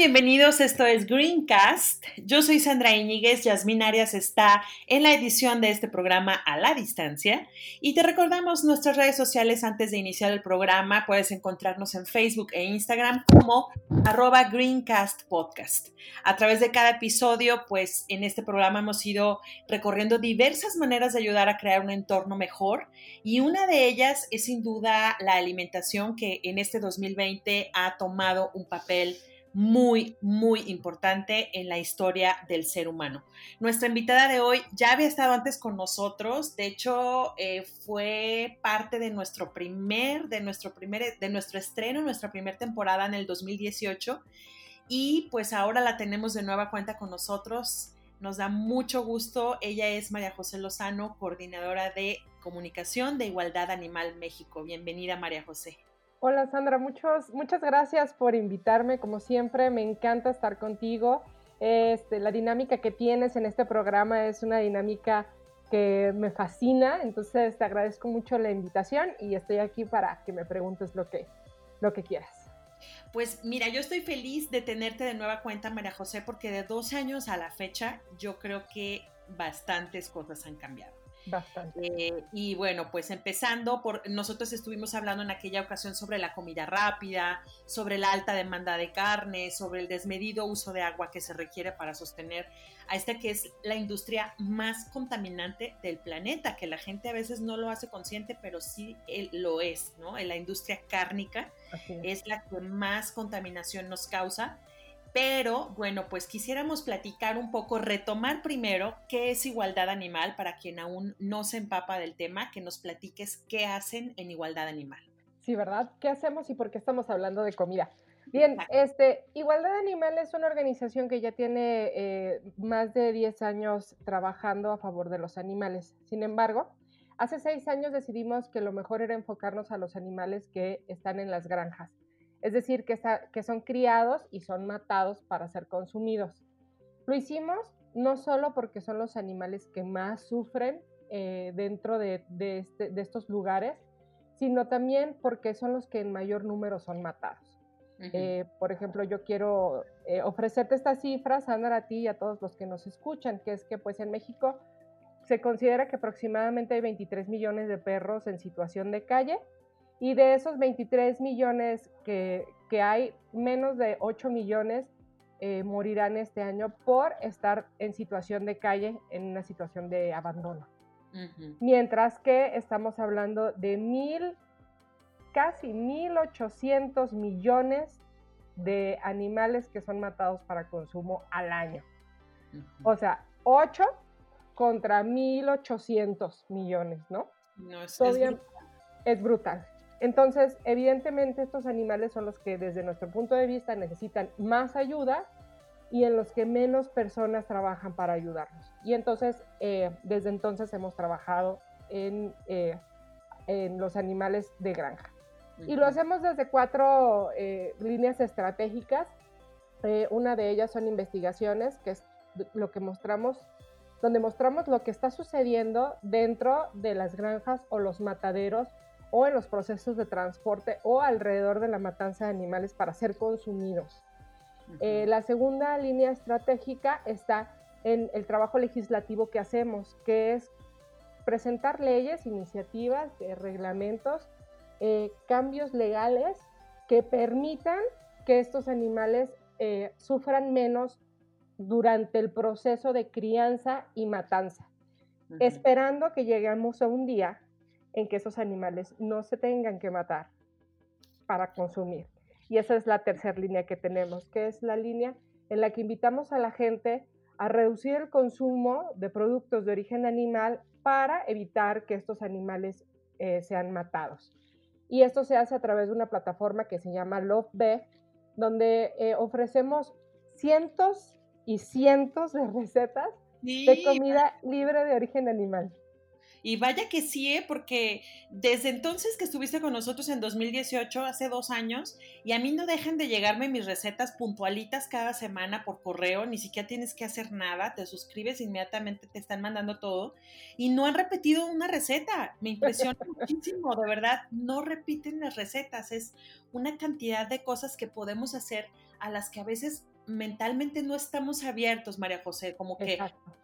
Bienvenidos. Esto es Greencast. Yo soy Sandra Iñiguez. Yasmín Arias está en la edición de este programa a la distancia. Y te recordamos nuestras redes sociales antes de iniciar el programa. Puedes encontrarnos en Facebook e Instagram como arroba Greencast Podcast. A través de cada episodio, pues en este programa hemos ido recorriendo diversas maneras de ayudar a crear un entorno mejor. Y una de ellas es sin duda la alimentación que en este 2020 ha tomado un papel muy, muy importante en la historia del ser humano. Nuestra invitada de hoy ya había estado antes con nosotros, de hecho eh, fue parte de nuestro primer, de nuestro primer, de nuestro estreno, nuestra primera temporada en el 2018 y pues ahora la tenemos de nueva cuenta con nosotros. Nos da mucho gusto. Ella es María José Lozano, coordinadora de comunicación de Igualdad Animal México. Bienvenida, María José. Hola Sandra, muchos, muchas gracias por invitarme. Como siempre, me encanta estar contigo. Este, la dinámica que tienes en este programa es una dinámica que me fascina, entonces te agradezco mucho la invitación y estoy aquí para que me preguntes lo que, lo que quieras. Pues mira, yo estoy feliz de tenerte de nueva cuenta, María José, porque de dos años a la fecha yo creo que bastantes cosas han cambiado. Bastante. Eh, y bueno, pues empezando por, nosotros estuvimos hablando en aquella ocasión sobre la comida rápida, sobre la alta demanda de carne, sobre el desmedido uso de agua que se requiere para sostener a esta que es la industria más contaminante del planeta, que la gente a veces no lo hace consciente, pero sí lo es, ¿no? La industria cárnica es la que más contaminación nos causa pero bueno, pues quisiéramos platicar un poco, retomar primero qué es igualdad animal para quien aún no se empapa del tema, que nos platiques qué hacen en igualdad animal. Sí, ¿verdad? ¿Qué hacemos y por qué estamos hablando de comida? Bien, este, Igualdad Animal es una organización que ya tiene eh, más de 10 años trabajando a favor de los animales. Sin embargo, hace seis años decidimos que lo mejor era enfocarnos a los animales que están en las granjas es decir, que, que son criados y son matados para ser consumidos. Lo hicimos no solo porque son los animales que más sufren eh, dentro este, de, estos lugares, sino también porque son los que en mayor número son matados. Eh, por ejemplo, yo quiero eh, ofrecerte estas cifras, Sandra, a ti y a todos los que nos escuchan, que es que pues en México se considera que aproximadamente hay 23 millones de perros en situación de calle y de esos 23 millones que, hay, menos de 8 millones eh, morirán este año por estar en situación de calle, en una situación de abandono. Mientras que estamos hablando de mil, casi 1.800 millones de animales que son matados para consumo al año. O sea, 8 contra 1.800 millones, ¿no? No, es, es brutal. Entonces, evidentemente estos animales son los que desde nuestro punto de vista necesitan más ayuda y en los que menos personas trabajan para ayudarnos. Y entonces, eh, desde entonces hemos trabajado en, eh, en, los animales de granja. Y lo hacemos desde cuatro eh, líneas estratégicas. una de ellas son investigaciones, que es lo que mostramos, donde mostramos lo que está sucediendo dentro de las granjas o los mataderos o en los procesos de transporte o alrededor de la matanza de animales para ser consumidos. Eh, la segunda línea estratégica está en el trabajo legislativo que hacemos, que es presentar leyes, iniciativas, eh, reglamentos, eh, cambios legales que permitan que estos animales sufran menos durante el proceso de crianza y matanza, esperando que lleguemos a un día en que esos animales no se tengan que matar para consumir. Y esa es la tercera línea que tenemos, que es la línea en la que invitamos a la gente a reducir el consumo de productos de origen animal para evitar que estos animales eh, sean matados. Y esto se hace a través de una plataforma que se llama Love donde eh, ofrecemos cientos y cientos de recetas de comida libre de origen animal. Y vaya que sí, ¿eh? porque desde entonces que estuviste con nosotros en 2018, hace dos años, y a mí no dejan de llegarme mis recetas puntualitas cada semana por correo, ni siquiera tienes que hacer nada, te suscribes inmediatamente, te están mandando todo, y no han repetido una receta. Me impresiona muchísimo, de verdad, no repiten las recetas, es una cantidad de cosas que podemos hacer a las que a veces mentalmente no estamos abiertos, María José, como que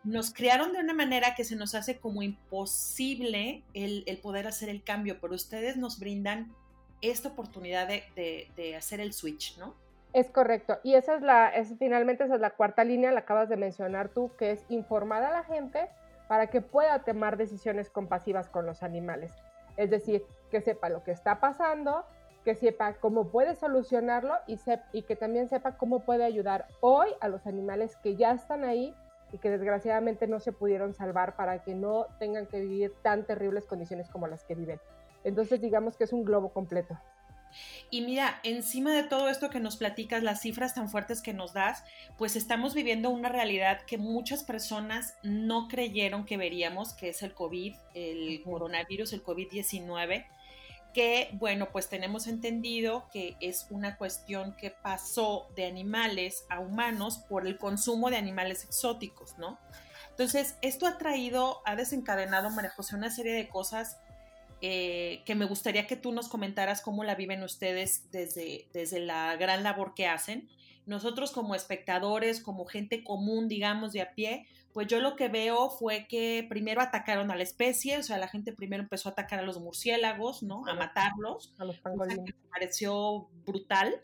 nos crearon de una manera que se nos hace como imposible el, poder hacer el cambio, pero ustedes nos brindan esta oportunidad de, hacer el switch, ¿no? Es correcto. Y esa es la, es, finalmente esa es la cuarta línea, la acabas de mencionar tú, que es informar a la gente para que pueda tomar decisiones compasivas con los animales. Es decir, que sepa lo que está pasando, que sepa cómo puede solucionarlo y, y que también sepa cómo puede ayudar hoy a los animales que ya están ahí y que desgraciadamente no se pudieron salvar para que no tengan que vivir tan terribles condiciones como las que viven. Entonces digamos que es un globo completo. Y mira, encima de todo esto que nos platicas, las cifras tan fuertes que nos das, pues estamos viviendo una realidad que muchas personas no creyeron que veríamos, que es el COVID, el coronavirus, el COVID-19 que, bueno, pues tenemos entendido que es una cuestión que pasó de animales a humanos por el consumo de animales exóticos, ¿no? Entonces, esto ha traído, ha desencadenado, María José, una serie de cosas eh, que me gustaría que tú nos comentaras cómo la viven ustedes desde, desde la gran labor que hacen. Nosotros como espectadores, como gente común, digamos, de a pie, pues yo lo que veo fue que primero atacaron a la especie, o sea, la gente primero empezó a atacar a los murciélagos, ¿no? A matarlos. A los pangolines. Me pareció brutal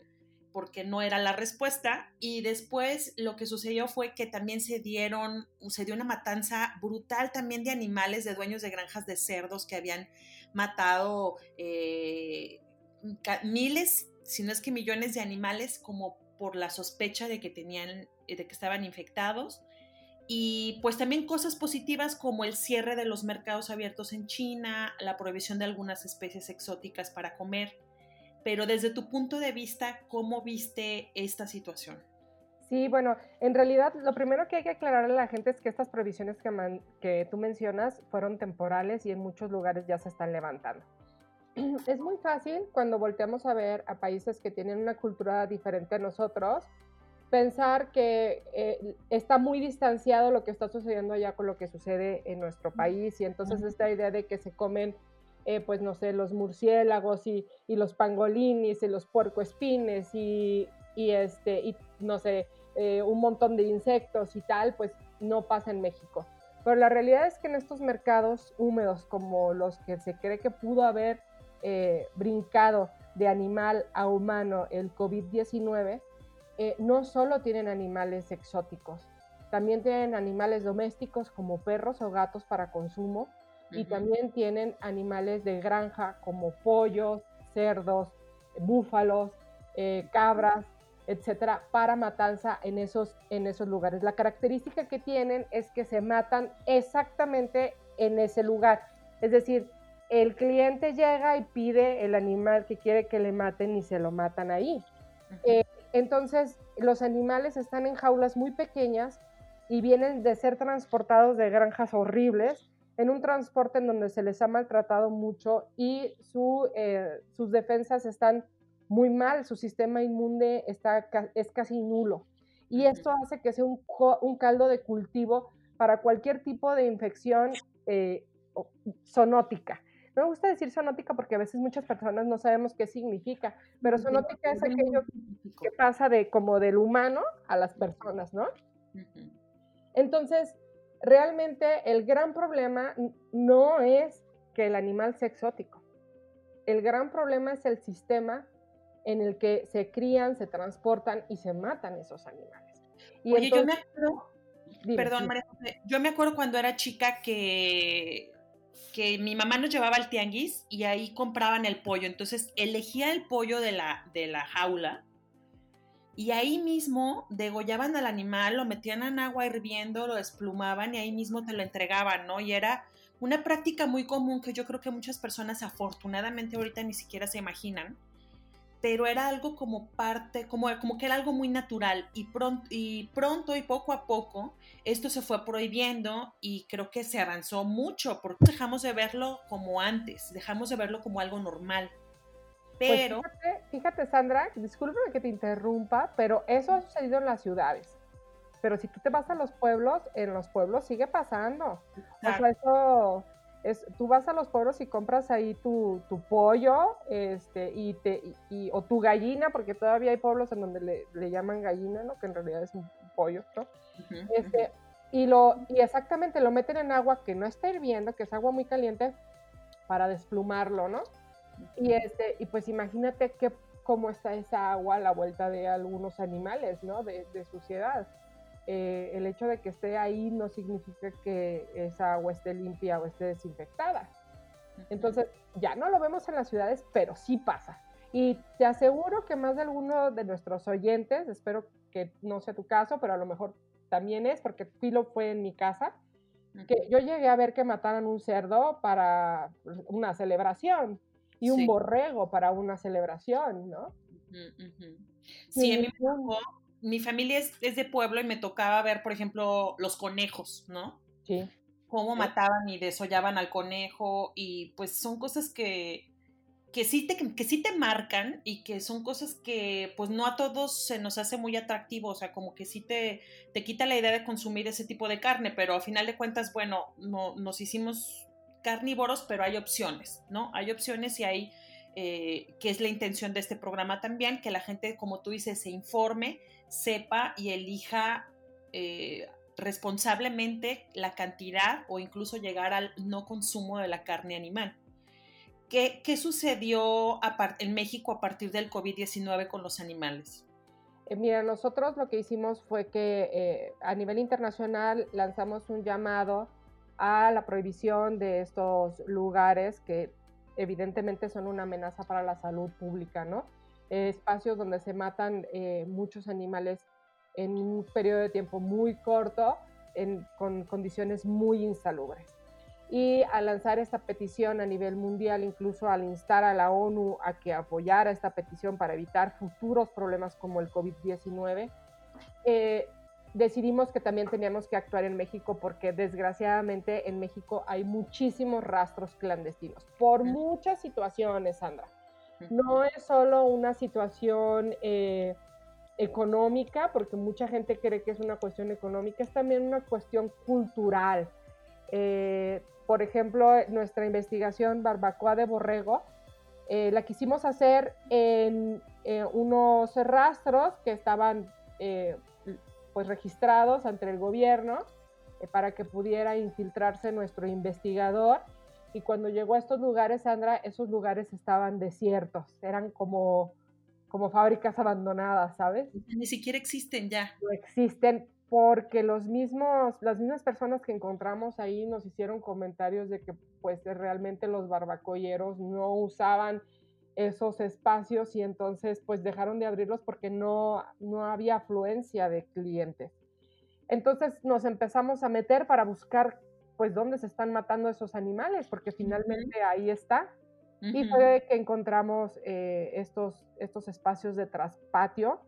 porque no era la respuesta y después lo que sucedió fue que también se dieron, se dio una matanza brutal también de animales, de dueños de granjas de cerdos que habían matado eh, miles, si no es que millones de animales como por la sospecha de que tenían, de que estaban infectados y pues también cosas positivas como el cierre de los mercados abiertos en China, la prohibición de algunas especies exóticas para comer. Pero desde tu punto de vista, ¿cómo viste esta situación? Sí, bueno, en realidad lo primero que hay que aclararle a la gente es que estas prohibiciones que, que tú mencionas fueron temporales y en muchos lugares ya se están levantando. Es muy fácil cuando volteamos a ver a países que tienen una cultura diferente a nosotros, pensar que eh, está muy distanciado lo que está sucediendo allá con lo que sucede en nuestro país y entonces esta idea de que se comen, eh, pues no sé, los murciélagos y, y, los pangolines y los puercoespines y, y este, y no sé, eh, un montón de insectos y tal, pues no pasa en México. Pero la realidad es que en estos mercados húmedos como los que se cree que pudo haber brincado de animal a humano el COVID-19, eh, no solo tienen animales exóticos, también tienen animales domésticos como perros o gatos para consumo y también tienen animales de granja como pollos, cerdos, búfalos, eh, cabras, etcétera, para matanza en esos, en esos lugares. La característica que tienen es que se matan exactamente en ese lugar. Es decir, el cliente llega y pide el animal que quiere que le maten y se lo matan ahí. Entonces, los animales están en jaulas muy pequeñas y vienen de ser transportados de granjas horribles en un transporte en donde se les ha maltratado mucho y eh, sus defensas están muy mal, su sistema inmune está, es casi nulo. Y esto hace que sea un, caldo de cultivo para cualquier tipo de infección eh, zoonótica. Me gusta decir zoonótica porque a veces muchas personas no sabemos qué significa, pero zoonótica es aquello que pasa de como del humano a las personas, ¿no? Entonces, realmente el gran problema no es que el animal sea exótico. El gran problema es el sistema en el que se crían, se transportan y se matan esos animales. Y Oye, yo me acuerdo, perdón, María yo me acuerdo cuando era chica que que mi mamá nos llevaba al tianguis y ahí compraban el pollo. Entonces elegía el pollo de la, de la jaula y ahí mismo degollaban al animal, lo metían en agua hirviendo, lo desplumaban y ahí mismo te lo entregaban, ¿no? Y era una práctica muy común que yo creo que muchas personas afortunadamente ahorita ni siquiera se imaginan, pero era algo como parte, como, como que era algo muy natural y pronto, y pronto y poco a poco esto se fue prohibiendo y creo que se avanzó mucho porque dejamos de verlo como antes, dejamos de verlo como algo normal. Pues Pero... fíjate, fíjate, Sandra, discúlpame que te interrumpa, pero eso ha sucedido en las ciudades. Pero si tú te vas a los pueblos, en los pueblos sigue pasando. O sea, eso es, tú vas a los pueblos y compras ahí tu, tu pollo, este, y te, y, o tu gallina, porque todavía hay pueblos en donde le, le, llaman gallina, ¿no? Que en realidad es un pollo, ¿no? Uh -huh. este, y lo, y exactamente lo meten en agua que no está hirviendo, que es agua muy caliente, para desplumarlo, ¿no? Y, este, y pues imagínate que, cómo está esa agua a la vuelta de algunos animales, ¿no? De, de suciedad. Eh, el hecho de que esté ahí no significa que esa agua esté limpia o esté desinfectada. Entonces, ya no lo vemos en las ciudades, pero sí pasa. Y te aseguro que más de alguno de nuestros oyentes, espero que no sea tu caso, pero a lo mejor también es, porque Filo fue en mi casa, que yo llegué a ver que mataran un cerdo para una celebración y un sí. borrego para una celebración, ¿no? Uh -huh. Sí, a mí me tocó, mi familia es, es, de pueblo y me tocaba ver, por ejemplo, los conejos, ¿no? Sí. Cómo sí. mataban y desollaban al conejo y pues son cosas que, que, sí te, que sí te marcan y que son cosas que pues no a todos se nos hace muy atractivo, o sea, como que sí te, te quita la idea de consumir ese tipo de carne, pero a final de cuentas, bueno, no, nos hicimos carnívoros, pero hay opciones, ¿no? Hay opciones y hay, eh, que es la intención de este programa también, que la gente, como tú dices, se informe, sepa y elija eh, responsablemente la cantidad o incluso llegar al no consumo de la carne animal. ¿Qué, qué sucedió en México a partir del COVID-19 con los animales? Eh, mira, nosotros lo que hicimos fue que eh, a nivel internacional lanzamos un llamado a la prohibición de estos lugares que evidentemente son una amenaza para la salud pública, ¿no? Eh, espacios donde se matan eh, muchos animales en un periodo de tiempo muy corto, en, con condiciones muy insalubres. Y al lanzar esta petición a nivel mundial, incluso al instar a la ONU a que apoyara esta petición para evitar futuros problemas como el COVID-19, eh, decidimos que también teníamos que actuar en México porque desgraciadamente en México hay muchísimos rastros clandestinos por muchas situaciones, Sandra. No es solo una situación eh, económica, porque mucha gente cree que es una cuestión económica, es también una cuestión cultural. Eh, por ejemplo, nuestra investigación Barbacoa de Borrego eh, la quisimos hacer en unos rastros que estaban pues registrados ante el gobierno para que pudiera infiltrarse nuestro investigador. Y cuando llegó a estos lugares, Sandra, esos lugares estaban desiertos, eran como, como fábricas abandonadas, ¿sabes? Ni siquiera existen ya. No existen porque los mismos, las mismas personas que encontramos ahí nos hicieron comentarios de que pues realmente los barbacoyeros no usaban esos espacios y entonces pues dejaron de abrirlos porque no, no había afluencia de clientes. Entonces nos empezamos a meter para buscar pues dónde se están matando esos animales, porque finalmente ahí está. Uh -huh. Y fue que encontramos eh, estos, estos espacios de traspatio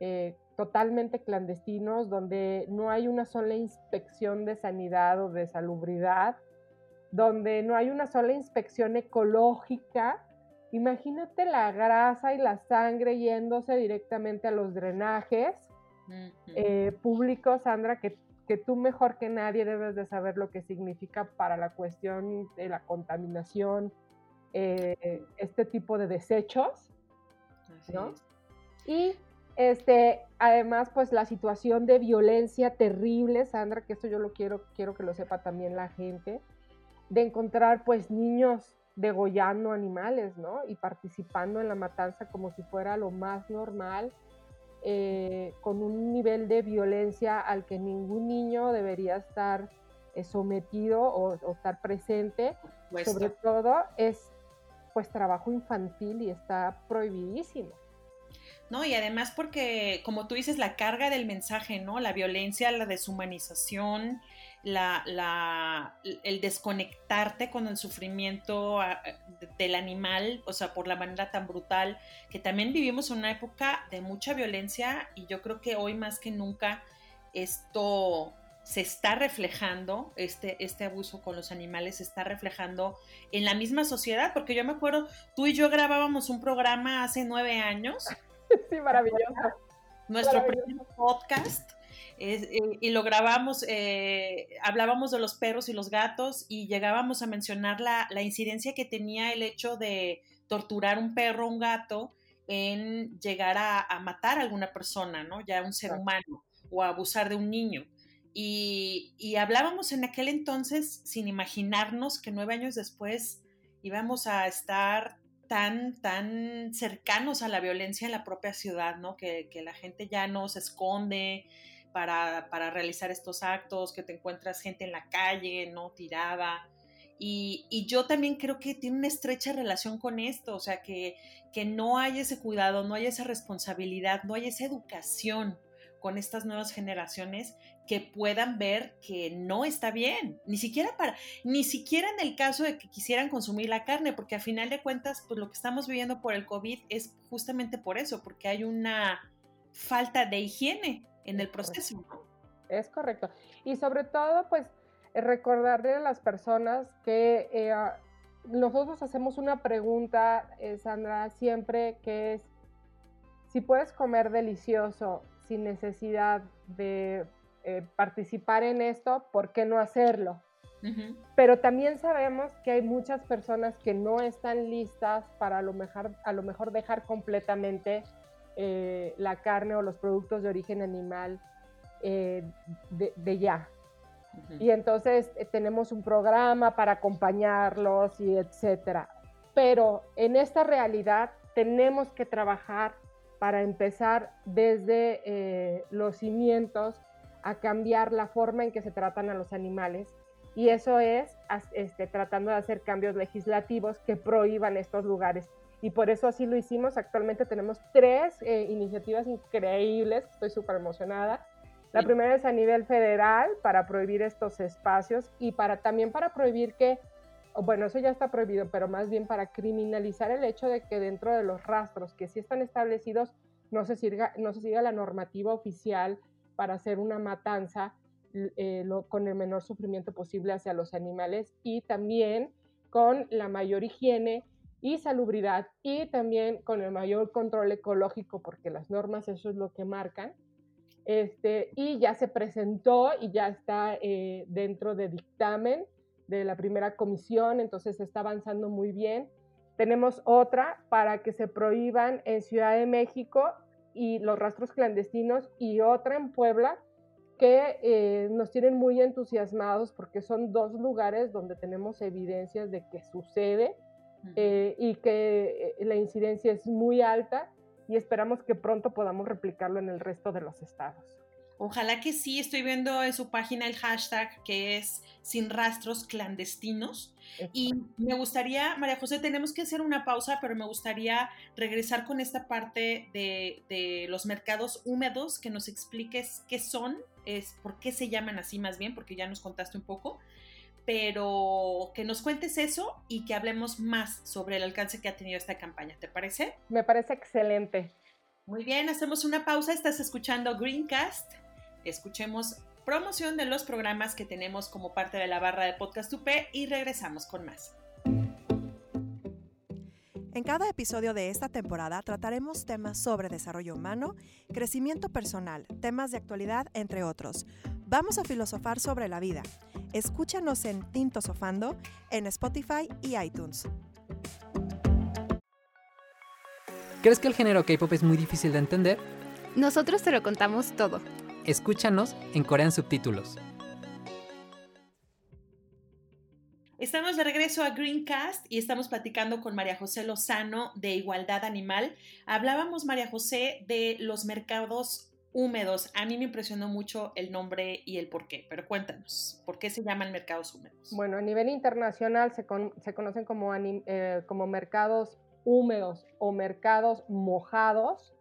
eh, totalmente clandestinos, donde no hay una sola inspección de sanidad o de salubridad, donde no hay una sola inspección ecológica, Imagínate la grasa y la sangre yéndose directamente a los drenajes eh, públicos, Sandra, que, que, tú mejor que nadie debes de saber lo que significa para la cuestión de la contaminación, eh, este tipo de desechos, ¿no? Y este, además, pues la situación de violencia terrible, Sandra, que esto yo lo quiero, quiero que lo sepa también la gente, de encontrar pues niños degollando animales, ¿no? Y participando en la matanza como si fuera lo más normal, eh, con un nivel de violencia al que ningún niño debería estar eh, sometido o, estar presente. Sobre todo es pues trabajo infantil y está prohibidísimo. ¿no? Y además porque, como tú dices, la carga del mensaje, ¿no? La violencia, la deshumanización, la, el desconectarte con el sufrimiento ah, del animal, o sea, por la manera tan brutal, que también vivimos en una época de mucha violencia y yo creo que hoy más que nunca esto se está reflejando, este, este abuso con los animales se está reflejando en la misma sociedad, porque yo me acuerdo, tú y yo grabábamos un programa hace nueve años. Sí, maravilloso. Nuestro primer podcast. Eh, y lo grabamos, eh, hablábamos de los perros y los gatos y llegábamos a mencionar la, la incidencia que tenía el hecho de torturar un perro o un gato en llegar a, a, matar a alguna persona, ¿no? Ya un ser humano o abusar de un niño. Y, hablábamos en aquel entonces sin imaginarnos que nueve años después íbamos a estar tan, tan cercanos a la violencia en la propia ciudad, ¿no? Que, la gente ya no se esconde para, realizar estos actos, que te encuentras gente en la calle, ¿no? Tirada. Y, y, yo también creo que tiene una estrecha relación con esto, o sea, que, que no hay ese cuidado, no hay esa responsabilidad, no hay esa educación con estas nuevas generaciones que puedan ver que no está bien, ni siquiera para, ni siquiera en el caso de que quisieran consumir la carne, porque a final de cuentas, pues lo que estamos viviendo por el COVID es justamente por eso, porque hay una falta de higiene en el proceso. Es correcto. Y sobre todo, pues, recordarle a las personas que eh, nosotros hacemos una pregunta, eh, Sandra, siempre que es, si puedes comer delicioso sin necesidad de eh, participar en esto, ¿por qué no hacerlo? Pero también sabemos que hay muchas personas que no están listas para a lo mejor, a lo mejor dejar completamente eh, la carne o los productos de origen animal eh, de, ya. Y entonces tenemos un programa para acompañarlos y etcétera. Pero en esta realidad tenemos que trabajar para empezar desde los cimientos a cambiar la forma en que se tratan a los animales y eso es este, tratando de hacer cambios legislativos que prohíban estos lugares. Y por eso así lo hicimos. Actualmente tenemos tres eh, iniciativas increíbles, estoy súper emocionada. La primera es a nivel federal para prohibir estos espacios y para también para prohibir que, bueno, eso ya está prohibido, pero más bien para criminalizar el hecho de que dentro de los rastros que sí están establecidos no se siga, no se siga la normativa oficial para hacer una matanza eh, con el menor sufrimiento posible hacia los animales y también con la mayor higiene y salubridad y también con el mayor control ecológico porque las normas eso es lo que marcan. Este, y ya se presentó y ya está eh, dentro de dictamen de la primera comisión, entonces está avanzando muy bien. Tenemos otra para que se prohíban en Ciudad de México y los rastros clandestinos y otra en Puebla que eh, nos tienen muy entusiasmados porque son dos lugares donde tenemos evidencias de que sucede eh, y que eh, la incidencia es muy alta y esperamos que pronto podamos replicarlo en el resto de los estados. Ojalá que sí, estoy viendo en su página el hashtag que es sin rastros clandestinos. Y me gustaría, María José, tenemos que hacer una pausa, pero me gustaría regresar con esta parte de, los mercados húmedos, que nos expliques qué son, es, por qué se llaman así más bien, porque ya nos contaste un poco, pero que nos cuentes eso y que hablemos más sobre el alcance que ha tenido esta campaña, ¿te parece? Me parece excelente. Muy bien, hacemos una pausa, estás escuchando Greencast escuchemos promoción de los programas que tenemos como parte de la barra de Podcast UP y regresamos con más. En cada episodio de esta temporada trataremos temas sobre desarrollo humano, crecimiento personal, temas de actualidad, entre otros. Vamos a filosofar sobre la vida. Escúchanos en Tinto Sofando, en Spotify y iTunes. ¿Crees que el género K-pop es muy difícil de entender? Nosotros te lo contamos todo. Escúchanos en Corean Subtítulos. Estamos de regreso a Greencast y estamos platicando con María José Lozano de Igualdad Animal. Hablábamos, María José, de los mercados húmedos. A mí me impresionó mucho el nombre y el por qué, pero cuéntanos, ¿por qué se llaman mercados húmedos? Bueno, a nivel internacional se, conocen como, eh, como mercados húmedos o mercados mojados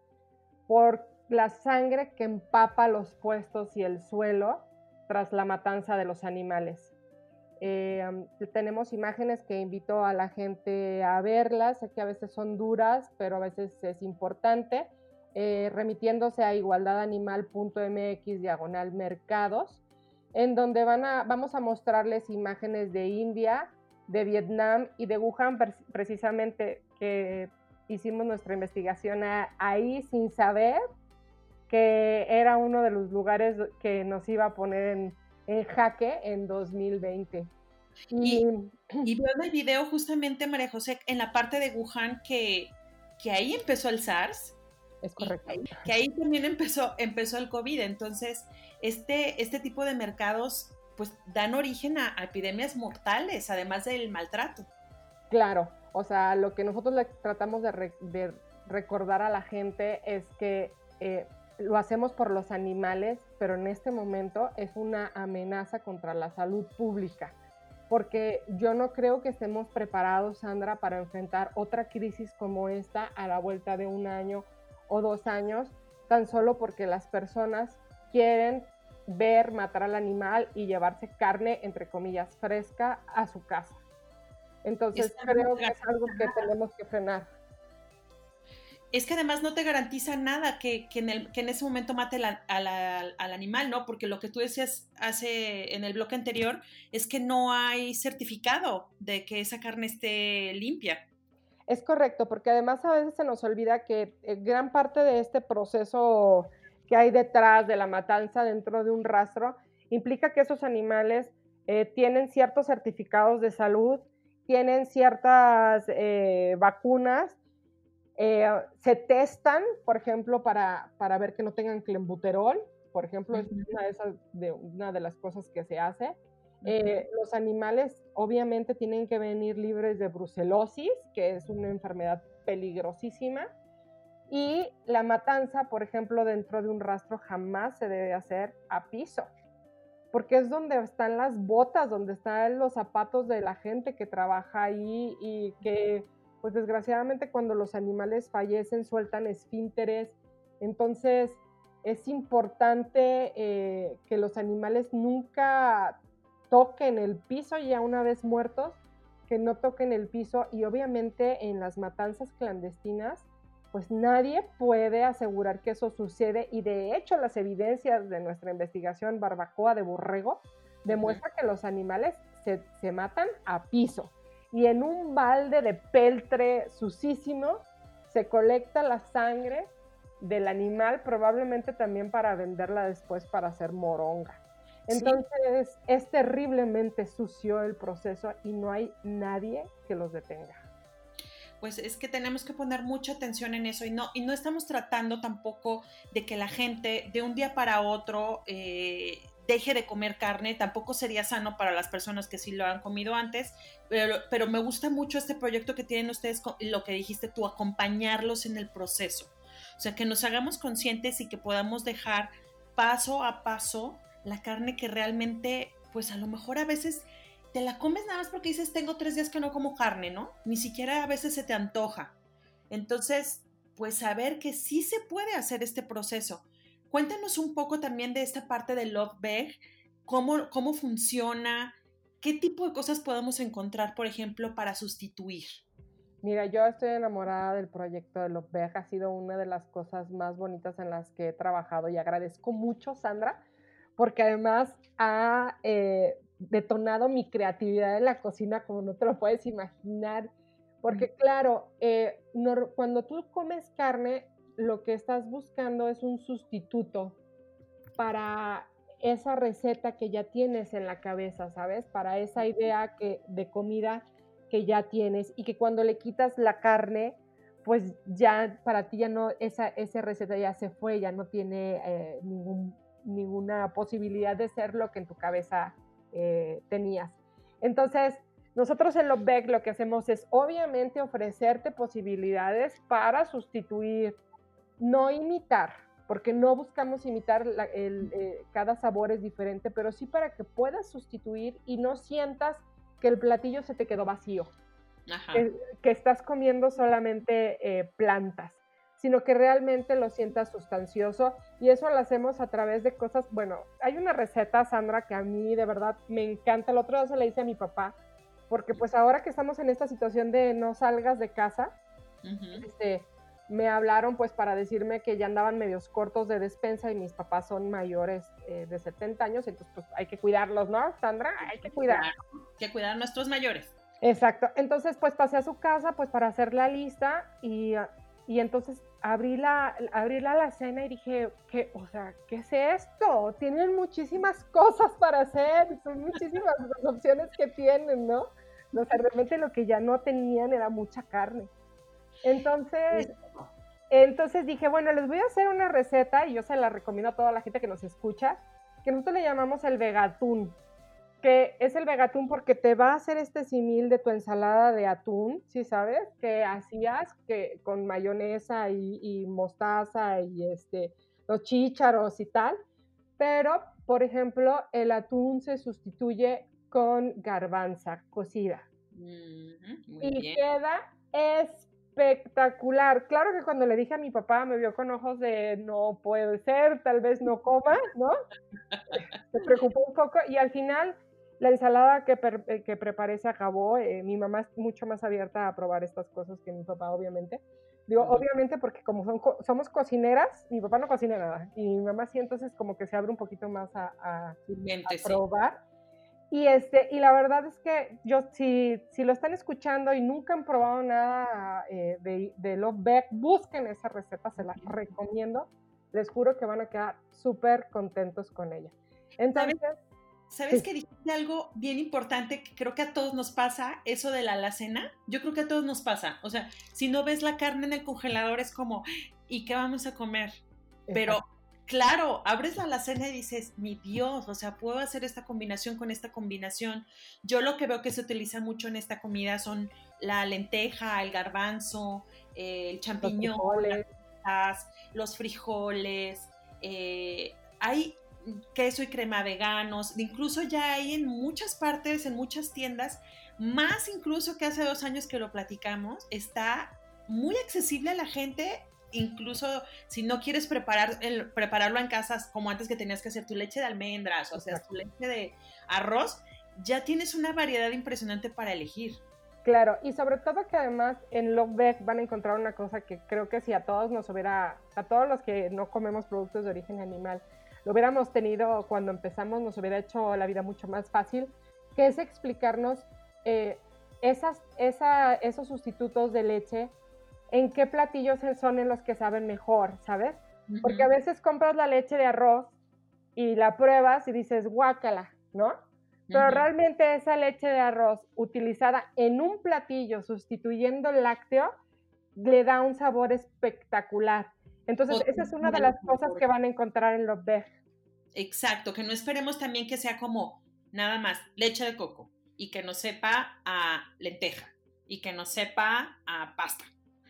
por la sangre que empapa los puestos y el suelo tras la matanza de los animales. Eh, tenemos imágenes que invito a la gente a verlas, sé que a veces son duras, pero a veces es importante, eh, remitiéndose a igualdadanimal.mx diagonal mercados, en donde van a, vamos a mostrarles imágenes de India, de Vietnam y de Wuhan, precisamente que hicimos nuestra investigación ahí sin saber que era uno de los lugares que nos iba a poner en, en jaque en 2020. Y, y, veo en el video justamente, María José, en la parte de Wuhan que, que ahí empezó el SARS. Es correcto. Que, ahí también empezó, empezó el COVID. Entonces, este, este tipo de mercados pues dan origen a, epidemias mortales, además del maltrato. Claro, o sea, lo que nosotros le tratamos de, de recordar a la gente es que eh, lo hacemos por los animales, pero en este momento es una amenaza contra la salud pública, porque yo no creo que estemos preparados, Sandra, para enfrentar otra crisis como esta a la vuelta de un año o dos años, tan solo porque las personas quieren ver matar al animal y llevarse carne, entre comillas, fresca a su casa. Entonces creo que es algo que tenemos que frenar es que además no te garantiza nada que, en, el, que en, ese momento mate al animal, ¿no? Porque lo que tú decías hace en el bloque anterior es que no hay certificado de que esa carne esté limpia. Es correcto, porque además a veces se nos olvida que eh, gran parte de este proceso que hay detrás de la matanza dentro de un rastro implica que esos animales eh, tienen ciertos certificados de salud, tienen ciertas eh, vacunas eh, se testan, por ejemplo, para, para, ver que no tengan clenbuterol, por ejemplo, es una de, esas, de, una de las cosas que se hace. Eh, los animales obviamente tienen que venir libres de brucelosis, que es una enfermedad peligrosísima. Y la matanza, por ejemplo, dentro de un rastro jamás se debe hacer a piso, porque es donde están las botas, donde están los zapatos de la gente que trabaja ahí y que pues desgraciadamente cuando los animales fallecen sueltan esfínteres, entonces es importante eh, que los animales nunca toquen el piso ya una vez muertos, que no toquen el piso y obviamente en las matanzas clandestinas pues nadie puede asegurar que eso sucede y de hecho las evidencias de nuestra investigación barbacoa de borrego demuestra que los animales se, se matan a piso y en un balde de peltre sucísimo se colecta la sangre del animal, probablemente también para venderla después para hacer moronga. Entonces es terriblemente sucio el proceso y no hay nadie que los detenga. Pues es que tenemos que poner mucha atención en eso y no, y no estamos tratando tampoco de que la gente de un día para otro eh, deje de comer carne, tampoco sería sano para las personas que sí lo han comido antes, pero, pero me gusta mucho este proyecto que tienen ustedes, lo que dijiste tú, acompañarlos en el proceso. O sea, que nos hagamos conscientes y que podamos dejar paso a paso la carne que realmente, pues a lo mejor a veces te la comes nada más porque dices, tengo tres días que no como carne, ¿no? Ni siquiera a veces se te antoja. Entonces, pues saber que sí se puede hacer este proceso Cuéntanos un poco también de esta parte de Love Bag, cómo, cómo funciona, qué tipo de cosas podemos encontrar, por ejemplo, para sustituir. Mira, yo estoy enamorada del proyecto de Love Bag, ha sido una de las cosas más bonitas en las que he trabajado y agradezco mucho, Sandra, porque además ha eh, detonado mi creatividad en la cocina como no te lo puedes imaginar. Porque claro, eh, cuando tú comes carne, lo que estás buscando es un sustituto para esa receta que ya tienes en la cabeza, ¿sabes? Para esa idea que, de comida que ya tienes y que cuando le quitas la carne, pues ya para ti ya no, esa, esa receta ya se fue, ya no tiene eh, ningún, ninguna posibilidad de ser lo que en tu cabeza eh, tenías. Entonces, nosotros en Lobeck lo que hacemos es obviamente ofrecerte posibilidades para sustituir no imitar, porque no buscamos imitar el, eh, cada sabor es diferente, pero sí para que puedas sustituir y no sientas que el platillo se te quedó vacío, Que, estás comiendo solamente eh, plantas, sino que realmente lo sientas sustancioso y eso lo hacemos a través de cosas, bueno, hay una receta, Sandra, que a mí de verdad me encanta, el otro día se le hice a mi papá, porque pues ahora que estamos en esta situación de no salgas de casa, este, me hablaron pues para decirme que ya andaban medios cortos de despensa y mis papás son mayores eh, de 70 años, entonces pues hay que cuidarlos, ¿no, Sandra? Hay que cuidar. Hay que cuidar a nuestros mayores. Exacto. Entonces pues pasé a su casa pues para hacer la lista y, y entonces abrí la, abrí la alacena y dije, ¿qué, o sea, ¿qué es esto? Tienen muchísimas cosas para hacer, son muchísimas las opciones que tienen, ¿no? O sea, realmente lo que ya no tenían era mucha carne. Entonces, entonces dije, bueno, les voy a hacer una receta y yo se la recomiendo a toda la gente que nos escucha, que nosotros le llamamos el vegatún, que es el vegatún porque te va a hacer este simil de tu ensalada de atún, ¿sí sabes? Que hacías que con mayonesa y, y mostaza y este, los chícharos y tal, pero, por ejemplo, el atún se sustituye con garbanza cocida. y queda espectacular. Claro que cuando le dije a mi papá me vio con ojos de no puede ser, tal vez no coma, ¿no? Se preocupó un poco y al final la ensalada que, eh, que preparé se acabó. Eh, mi mamá es mucho más abierta a probar estas cosas que mi papá, obviamente. Digo, obviamente porque como son, somos cocineras, mi papá no cocina nada y mi mamá sí, entonces como que se abre un poquito más a, a, probar. Y, este, y la verdad es que yo, si, si lo están escuchando y nunca han probado nada eh, de, de Love Beck, busquen esa receta, se la recomiendo. Les juro que van a quedar súper contentos con ella. Entonces... ¿Sabes que dijiste algo bien importante que creo que a todos nos pasa, eso de la alacena? Yo creo que a todos nos pasa. O sea, si no ves la carne en el congelador es como, ¿y qué vamos a comer? Pero claro, abres la alacena y dices, mi Dios, o sea, puedo hacer esta combinación con esta combinación. Yo lo que veo que se utiliza mucho en esta comida son la lenteja, el garbanzo, el champiñón, los frijoles. Eh, hay queso y crema veganos, incluso ya hay en muchas partes, en muchas tiendas, más incluso que hace dos años que lo platicamos, está muy accesible a la gente, incluso si no quieres preparar el, prepararlo en casa como antes que tenías que hacer tu leche de almendras o sea, tu leche de arroz, ya tienes una variedad impresionante para elegir. Claro, y sobre todo que además en Loveback van a encontrar una cosa que creo que si a todos nos hubiera, a todos los que no comemos productos de origen animal, lo hubiéramos tenido cuando empezamos, nos hubiera hecho la vida mucho más fácil, que es explicarnos eh, esas, esos sustitutos de leche, en qué platillos son en los que saben mejor, ¿sabes? Porque a veces compras la leche de arroz y la pruebas y dices, guácala, ¿no? Pero realmente esa leche de arroz utilizada en un platillo sustituyendo el lácteo le da un sabor espectacular. Entonces, esa es una de las cosas que van a encontrar en los BEF. Exacto, que no esperemos también que sea como nada más leche de coco y que no sepa a lenteja y que no sepa a pasta,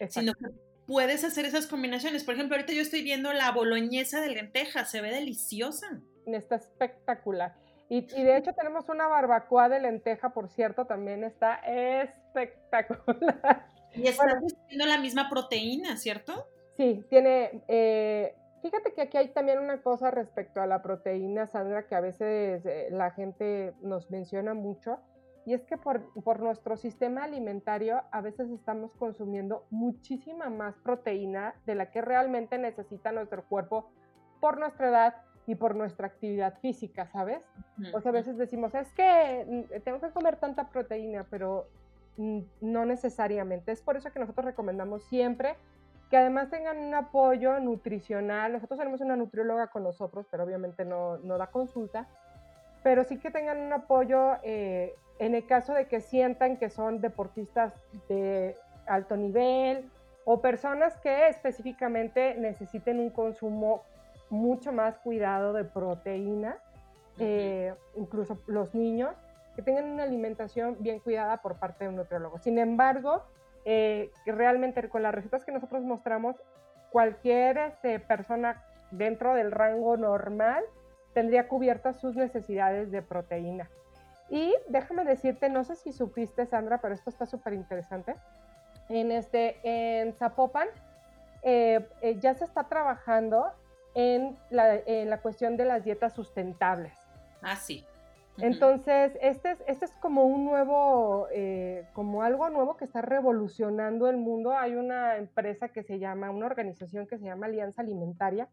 sino que puedes hacer esas combinaciones. Por ejemplo, ahorita yo estoy viendo la boloñesa de lenteja, se ve deliciosa. Está espectacular. Y, y, de hecho tenemos una barbacoa de lenteja, por cierto, también está espectacular. Y está bueno, la misma proteína, ¿cierto? Sí, tiene, eh, fíjate que aquí hay también una cosa respecto a la proteína, Sandra, que a veces eh, la gente nos menciona mucho, y es que por, nuestro sistema alimentario a veces estamos consumiendo muchísima más proteína de la que realmente necesita nuestro cuerpo por nuestra edad y por nuestra actividad física, ¿sabes? O sea, a veces decimos, es que mm, tengo que comer tanta proteína, pero mm, no necesariamente. Es por eso que nosotros recomendamos siempre que además tengan un apoyo nutricional. Nosotros tenemos una nutrióloga con nosotros, pero obviamente no, no da consulta, pero sí que tengan un apoyo eh, en el caso de que sientan que son deportistas de alto nivel o personas que específicamente necesiten un consumo mucho más cuidado de proteína, eh, incluso los niños, que tengan una alimentación bien cuidada por parte de un nutriólogo. Sin embargo, eh, realmente con las recetas que nosotros mostramos, cualquier este, persona dentro del rango normal, tendría cubiertas sus necesidades de proteína. Y déjame decirte, no sé si supiste, Sandra, pero esto está súper interesante. En, este, en Zapopan eh, eh, ya se está trabajando en la, en la, cuestión de las dietas sustentables. Ah, sí. Entonces, este es, este es como un nuevo, eh, como algo nuevo que está revolucionando el mundo. Hay una empresa que se llama, una organización que se llama Alianza Alimentaria,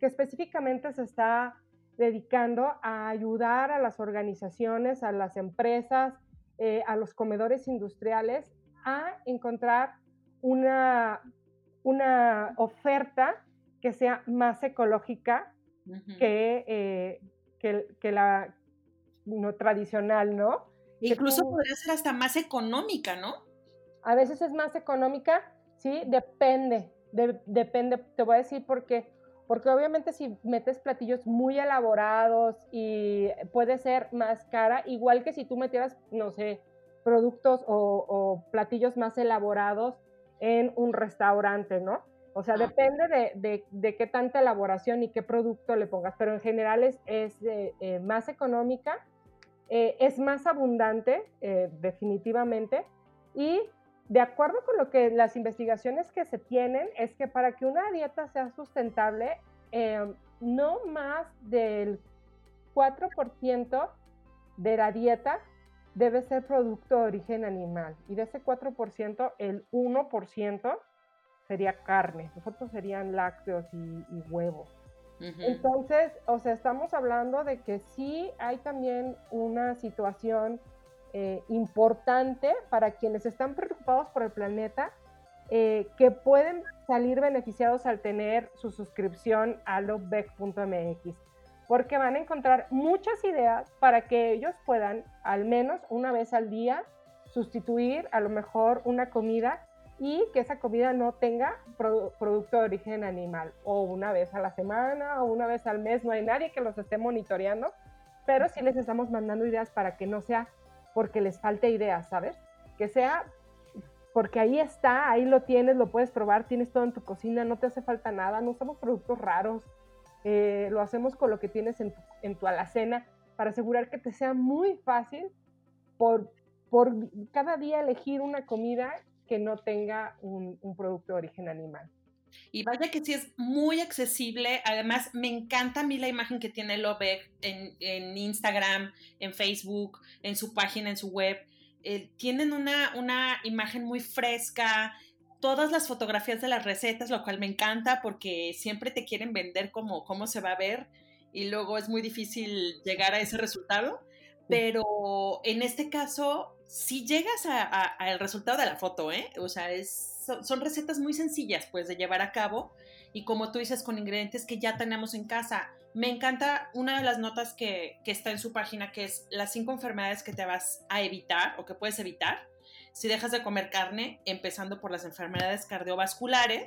que específicamente se está dedicando a ayudar a las organizaciones, a las empresas, eh, a los comedores industriales a encontrar una, una oferta que sea más ecológica que, eh, que, que, la, no tradicional, ¿no? Incluso podría ser hasta más económica, ¿no? A veces es más económica, sí, depende, depende, te voy a decir por qué. Porque obviamente si metes platillos muy elaborados y puede ser más cara, igual que si tú metieras, no sé, productos o, platillos más elaborados en un restaurante, ¿no? O sea, depende de, de, qué tanta elaboración y qué producto le pongas, pero en general es, es eh, eh, más económica eh, es más abundante, eh, definitivamente, y de acuerdo con lo que las investigaciones que se tienen, es que para que una dieta sea sustentable, eh, no más del 4% de la dieta debe ser producto de origen animal. Y de ese 4%, el 1% sería carne. Nosotros serían lácteos y huevos. Entonces, o sea, estamos hablando de que sí hay también una situación eh, importante para quienes están preocupados por el planeta, eh, que pueden salir beneficiados al tener su suscripción a lovebec.mx, porque van a encontrar muchas ideas para que ellos puedan, al menos una vez al día, sustituir a lo mejor una comida y que esa comida no tenga producto de origen animal o una vez a la semana o una vez al mes. No hay nadie que los esté monitoreando, pero sí les estamos mandando ideas para que no sea porque les falte ideas, ¿sabes? Que sea porque ahí está, ahí lo tienes, lo puedes probar, tienes todo en tu cocina, no te hace falta nada, no usamos productos raros, eh, lo hacemos con lo que tienes en tu, en tu alacena para asegurar que te sea muy fácil por, por cada día elegir una comida que no tenga un, producto de origen animal. Y vaya que sí es muy accesible. Además, me encanta a mí la imagen que tiene Lovec en, en Instagram, en Facebook, en su página, en su web. Eh, tienen una, una imagen muy fresca, todas las fotografías de las recetas, lo cual me encanta porque siempre te quieren vender cómo, cómo se va a ver y luego es muy difícil llegar a ese resultado. Pero en este caso, si llegas al resultado de la foto, ¿eh? O sea, es, son, recetas muy sencillas, pues, de llevar a cabo. Y como tú dices, con ingredientes que ya tenemos en casa. Me encanta una de las notas que, que está en su página, que es las cinco enfermedades que te vas a evitar o que puedes evitar si dejas de comer carne, empezando por las enfermedades cardiovasculares.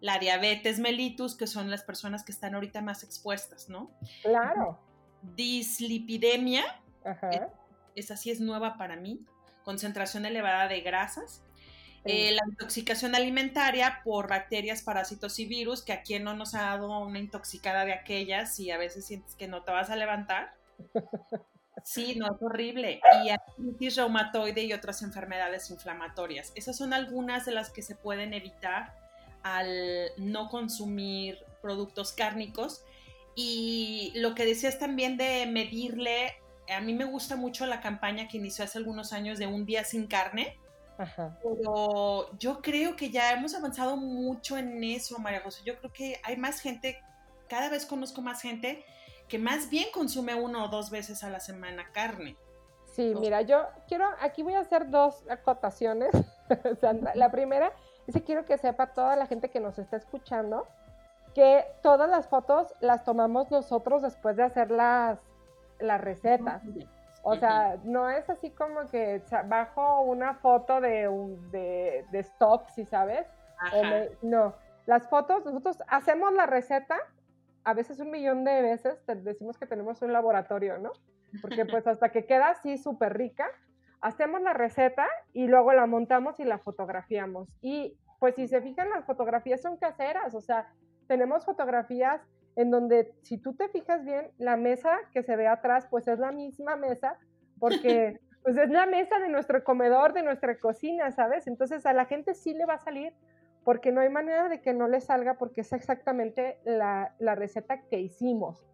La diabetes mellitus, que son las personas que están ahorita más expuestas, ¿no? Claro. Dislipidemia, Ajá esa sí es nueva para mí, concentración elevada de grasas. Eh, la intoxicación alimentaria por bacterias, parásitos y virus, que aquí no nos ha dado una intoxicada de aquellas y a veces sientes que no te vas a levantar. Sí, no, es horrible. Y artritis reumatoide y otras enfermedades inflamatorias. Esas son algunas de las que se pueden evitar al no consumir productos cárnicos. Y lo que decías también de medirle a mí me gusta mucho la campaña que inició hace algunos años de Un día sin carne. Pero yo creo que ya hemos avanzado mucho en eso, María José. Yo creo que hay más gente, cada vez conozco más gente que más bien consume uno o dos veces a la semana carne. Sí, mira, yo quiero, aquí voy a hacer dos acotaciones, Sandra. La primera es que quiero que sepa toda la gente que nos está escuchando que todas las fotos las tomamos nosotros después de hacer las las recetas. O sea, no es así como que bajo una foto de, de, de stock, si sabes. no, las fotos, nosotros hacemos la receta, a veces un millón de veces decimos que tenemos un laboratorio, ¿no? Porque pues hasta que queda así súper rica, hacemos la receta y luego la montamos y la fotografiamos. Y pues si se fijan, las fotografías son caseras, o sea, tenemos fotografías en donde si tú te fijas bien, la mesa que se ve atrás, pues es la misma mesa, porque pues es la mesa de nuestro comedor, de nuestra cocina, ¿sabes? Entonces a la gente sí le va a salir porque no hay manera de que no le salga porque es exactamente la, la receta que hicimos.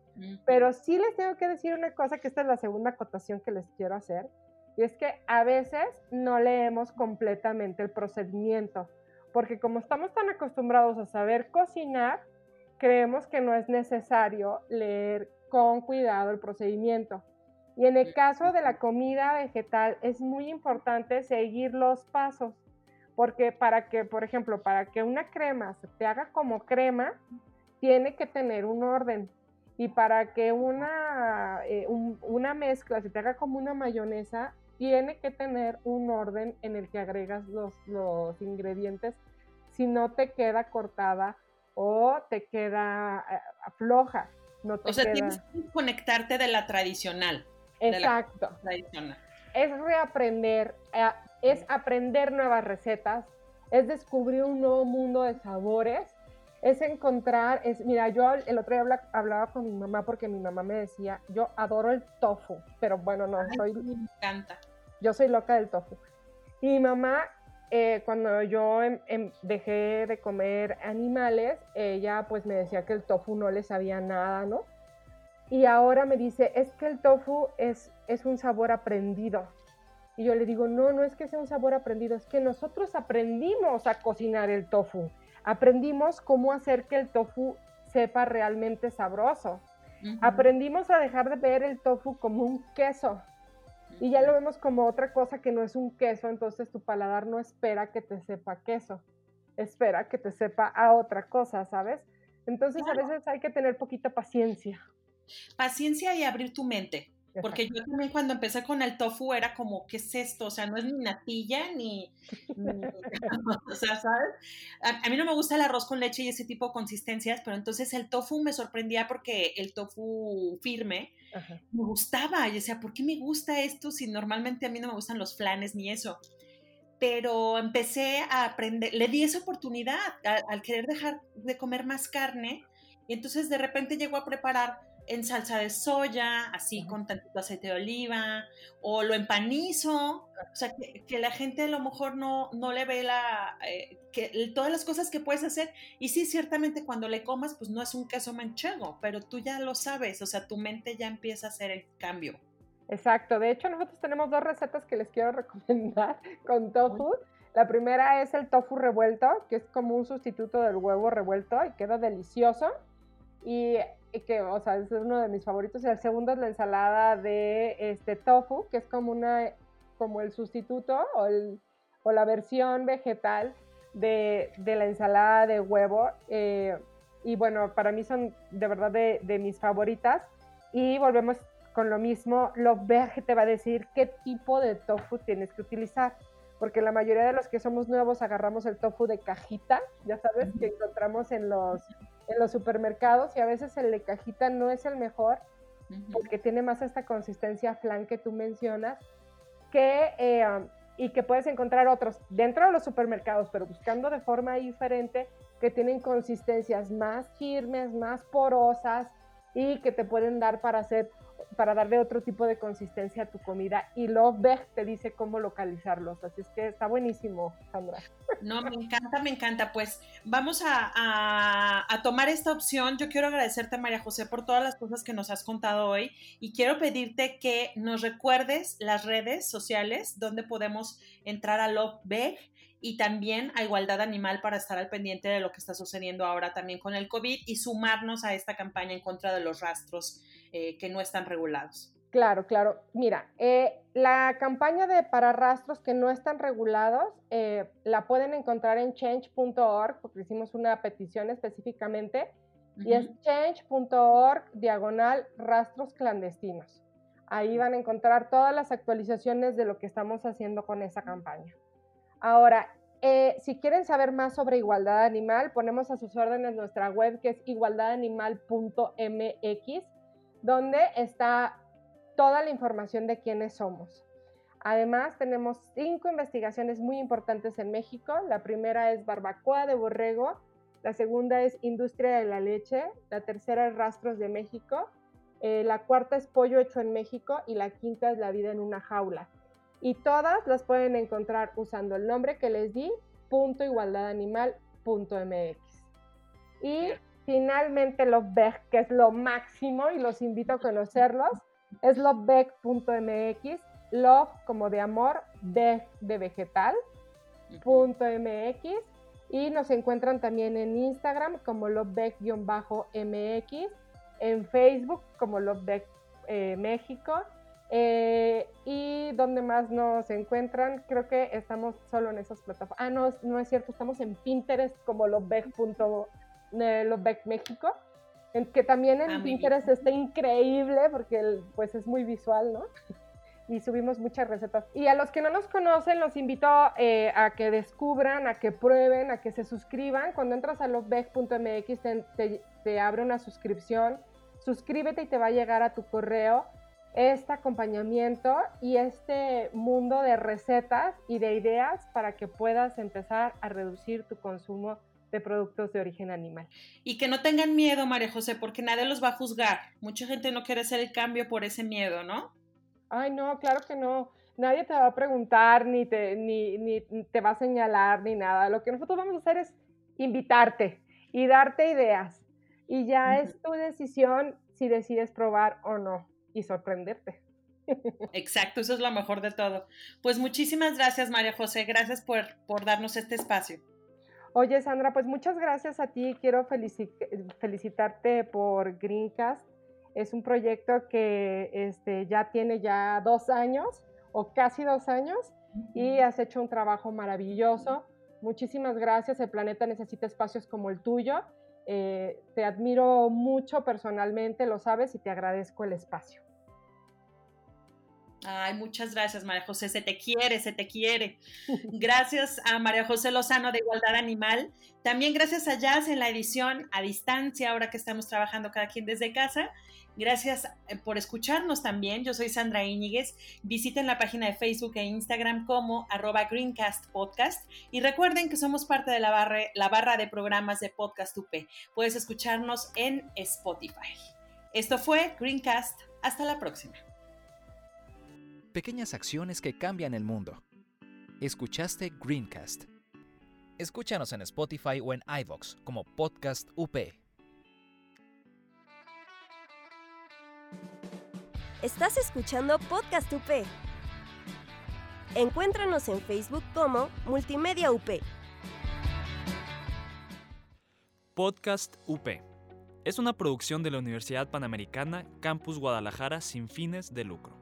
Pero sí les tengo que decir una cosa, que esta es la segunda acotación que les quiero hacer, y es que a veces no leemos completamente el procedimiento, porque como estamos tan acostumbrados a saber cocinar, creemos que no es necesario leer con cuidado el procedimiento. Y en el caso de la comida vegetal es muy importante seguir los pasos, porque para que, por ejemplo, para que una crema se te haga como crema, tiene que tener un orden. Y para que una, eh, una mezcla se te haga como una mayonesa, tiene que tener un orden en el que agregas los, los ingredientes, si no te queda cortada o te queda eh, floja. No te o sea, tienes que conectarte de la tradicional. Exacto. tradicional. Es reaprender, eh, es aprender nuevas recetas, es descubrir un nuevo mundo de sabores es encontrar, es, mira, yo el otro día hablaba con mi mamá porque mi mamá me decía, yo adoro el tofu, pero bueno, no, soy... Me encanta. Yo soy loca del tofu. Y mi mamá, eh, cuando yo em, em, dejé de comer animales, ella pues me decía que el tofu no le sabía nada, ¿no? Y ahora me dice, es que el tofu es, es un sabor aprendido. Y yo le digo, no, no es que sea un sabor aprendido, es que nosotros aprendimos a cocinar el tofu aprendimos cómo hacer que el tofu sepa realmente sabroso. Aprendimos a dejar de ver el tofu como un queso y ya lo vemos como otra cosa que no es un queso, entonces tu paladar no espera que te sepa queso, espera que te sepa a otra cosa, ¿sabes? Entonces a veces hay que tener poquita paciencia. Paciencia y abrir tu mente. Porque yo también cuando empecé con el tofu era como, ¿qué es esto? O sea, no es ni natilla ni... o sea, ¿sabes? A, mí no me gusta el arroz con leche y ese tipo de consistencias, pero entonces el tofu me sorprendía porque el tofu firme me gustaba. Y decía, ¿por qué me gusta esto si normalmente a mí no me gustan los flanes ni eso? Pero empecé a aprender, le di esa oportunidad al querer dejar de comer más carne y entonces de repente llegó a preparar en salsa de soya, así con tantito aceite de oliva, o lo empanizo, o sea, que, la gente a lo mejor no, no le ve la, eh, que, todas las cosas que puedes hacer, y sí, ciertamente cuando le comas, pues no es un queso manchego, pero tú ya lo sabes, o sea, tu mente ya empieza a hacer el cambio. Exacto, de hecho nosotros tenemos dos recetas que les quiero recomendar con tofu. La primera es el tofu revuelto, que es como un sustituto del huevo revuelto y queda delicioso. Y que, o sea, es uno de mis favoritos. Y el segundo es la ensalada de este tofu, que es como una, como el sustituto o, el, o la versión vegetal de, de, la ensalada de huevo. Eh, y bueno, para mí son de verdad de, de, mis favoritas. Y volvemos con lo mismo, lo que te va a decir qué tipo de tofu tienes que utilizar. Porque la mayoría de los que somos nuevos agarramos el tofu de cajita, ya sabes, que encontramos en los en los supermercados y a veces el de cajita no es el mejor porque tiene más esta consistencia flan que tú mencionas que, eh, um, y que puedes encontrar otros dentro de los supermercados, pero buscando de forma diferente que tienen consistencias más firmes, más porosas y que te pueden dar para hacer para darle otro tipo de consistencia a tu comida y Lovebeg te dice cómo localizarlos. Así es que está buenísimo, Sandra. No, me encanta, me encanta. Pues vamos a, tomar esta opción. Yo quiero agradecerte, María José, por todas las cosas que nos has contado hoy y quiero pedirte que nos recuerdes las redes sociales donde podemos entrar a Lovebeg y también a Igualdad Animal para estar al pendiente de lo que está sucediendo ahora también con el COVID y sumarnos a esta campaña en contra de los rastros eh, que no están regulados. Claro, claro. Mira, eh, la campaña de para rastros que no están regulados eh, la pueden encontrar en change.org porque hicimos una petición específicamente y es change.org diagonal rastros clandestinos. Ahí van a encontrar todas las actualizaciones de lo que estamos haciendo con esa campaña. Ahora, si quieren saber más sobre igualdad animal, ponemos a sus órdenes nuestra web que es igualdadanimal.mx donde está toda la información de quiénes somos. Además, tenemos cinco investigaciones muy importantes en México. La primera es barbacoa de borrego la segunda es Industria de la Leche, la tercera es Rastros de México, eh, la cuarta es Pollo Hecho en México y la quinta es La Vida en una Jaula. Y todas las pueden encontrar usando el nombre que les di, punto igualdadanimal.mx. Y finalmente Lovebeck, que es lo máximo y los invito a conocerlos, es lovebeck.mx, love como de amor, beck de vegetal, punto .mx y nos encuentran también en Instagram como lovebeck-mx, en Facebook como Lovebeck eh, México eh, y donde más nos encuentran, creo que estamos solo en esas plataformas. Ah, no, no es cierto, estamos en Pinterest como Lovebeck, eh, México, en, que también en ah, Pinterest está increíble porque pues es muy visual, ¿no? y subimos muchas recetas. Y a los que no nos conocen, los invito eh, a que descubran, a que prueben, a que se suscriban. Cuando entras a lovebeg.mx te, te, abre una suscripción. Suscríbete y te va a llegar a tu correo este acompañamiento y este mundo de recetas y de ideas para que puedas empezar a reducir tu consumo de productos de origen animal. Y que no tengan miedo, María José, porque nadie los va a juzgar. Mucha gente no quiere hacer el cambio por ese miedo, ¿no? Ay, no, claro que no. Nadie te va a preguntar, ni te, ni, ni te va a señalar, ni nada. Lo que nosotros vamos a hacer es invitarte y darte ideas. Y ya es tu decisión si decides probar o no y sorprenderte. Exacto, eso es lo mejor de todo. Pues muchísimas gracias, María José. Gracias por, por darnos este espacio. Oye, Sandra, pues muchas gracias a ti. Quiero felicitarte por Greencast es un proyecto que este, ya tiene ya dos años o casi dos años y has hecho un trabajo maravilloso. Muchísimas gracias. El planeta necesita espacios como el tuyo. Eh, te admiro mucho personalmente, lo sabes, y te agradezco el espacio. Ay, muchas gracias, María José. Se te quiere, se te quiere. Gracias a María José Lozano de Igualdad Animal. También gracias a Jazz en la edición a distancia, ahora que estamos trabajando cada quien desde casa. Gracias eh, por escucharnos también. Yo soy Sandra Íñiguez. Visiten la página de Facebook e Instagram como arroba Greencast Podcast. Y recuerden que somos parte de la barra, la barra de programas de Podcast UP. Puedes escucharnos en Spotify. Esto fue Greencast. Hasta la próxima. Pequeñas acciones que cambian el mundo. Escuchaste Greencast. Escúchanos en Spotify o en iVoox como Podcast UP. Estás escuchando Podcast UP. Encuéntranos en Facebook como Multimedia UP. Podcast UP. Es una producción de la Universidad Panamericana Campus Guadalajara sin fines de lucro.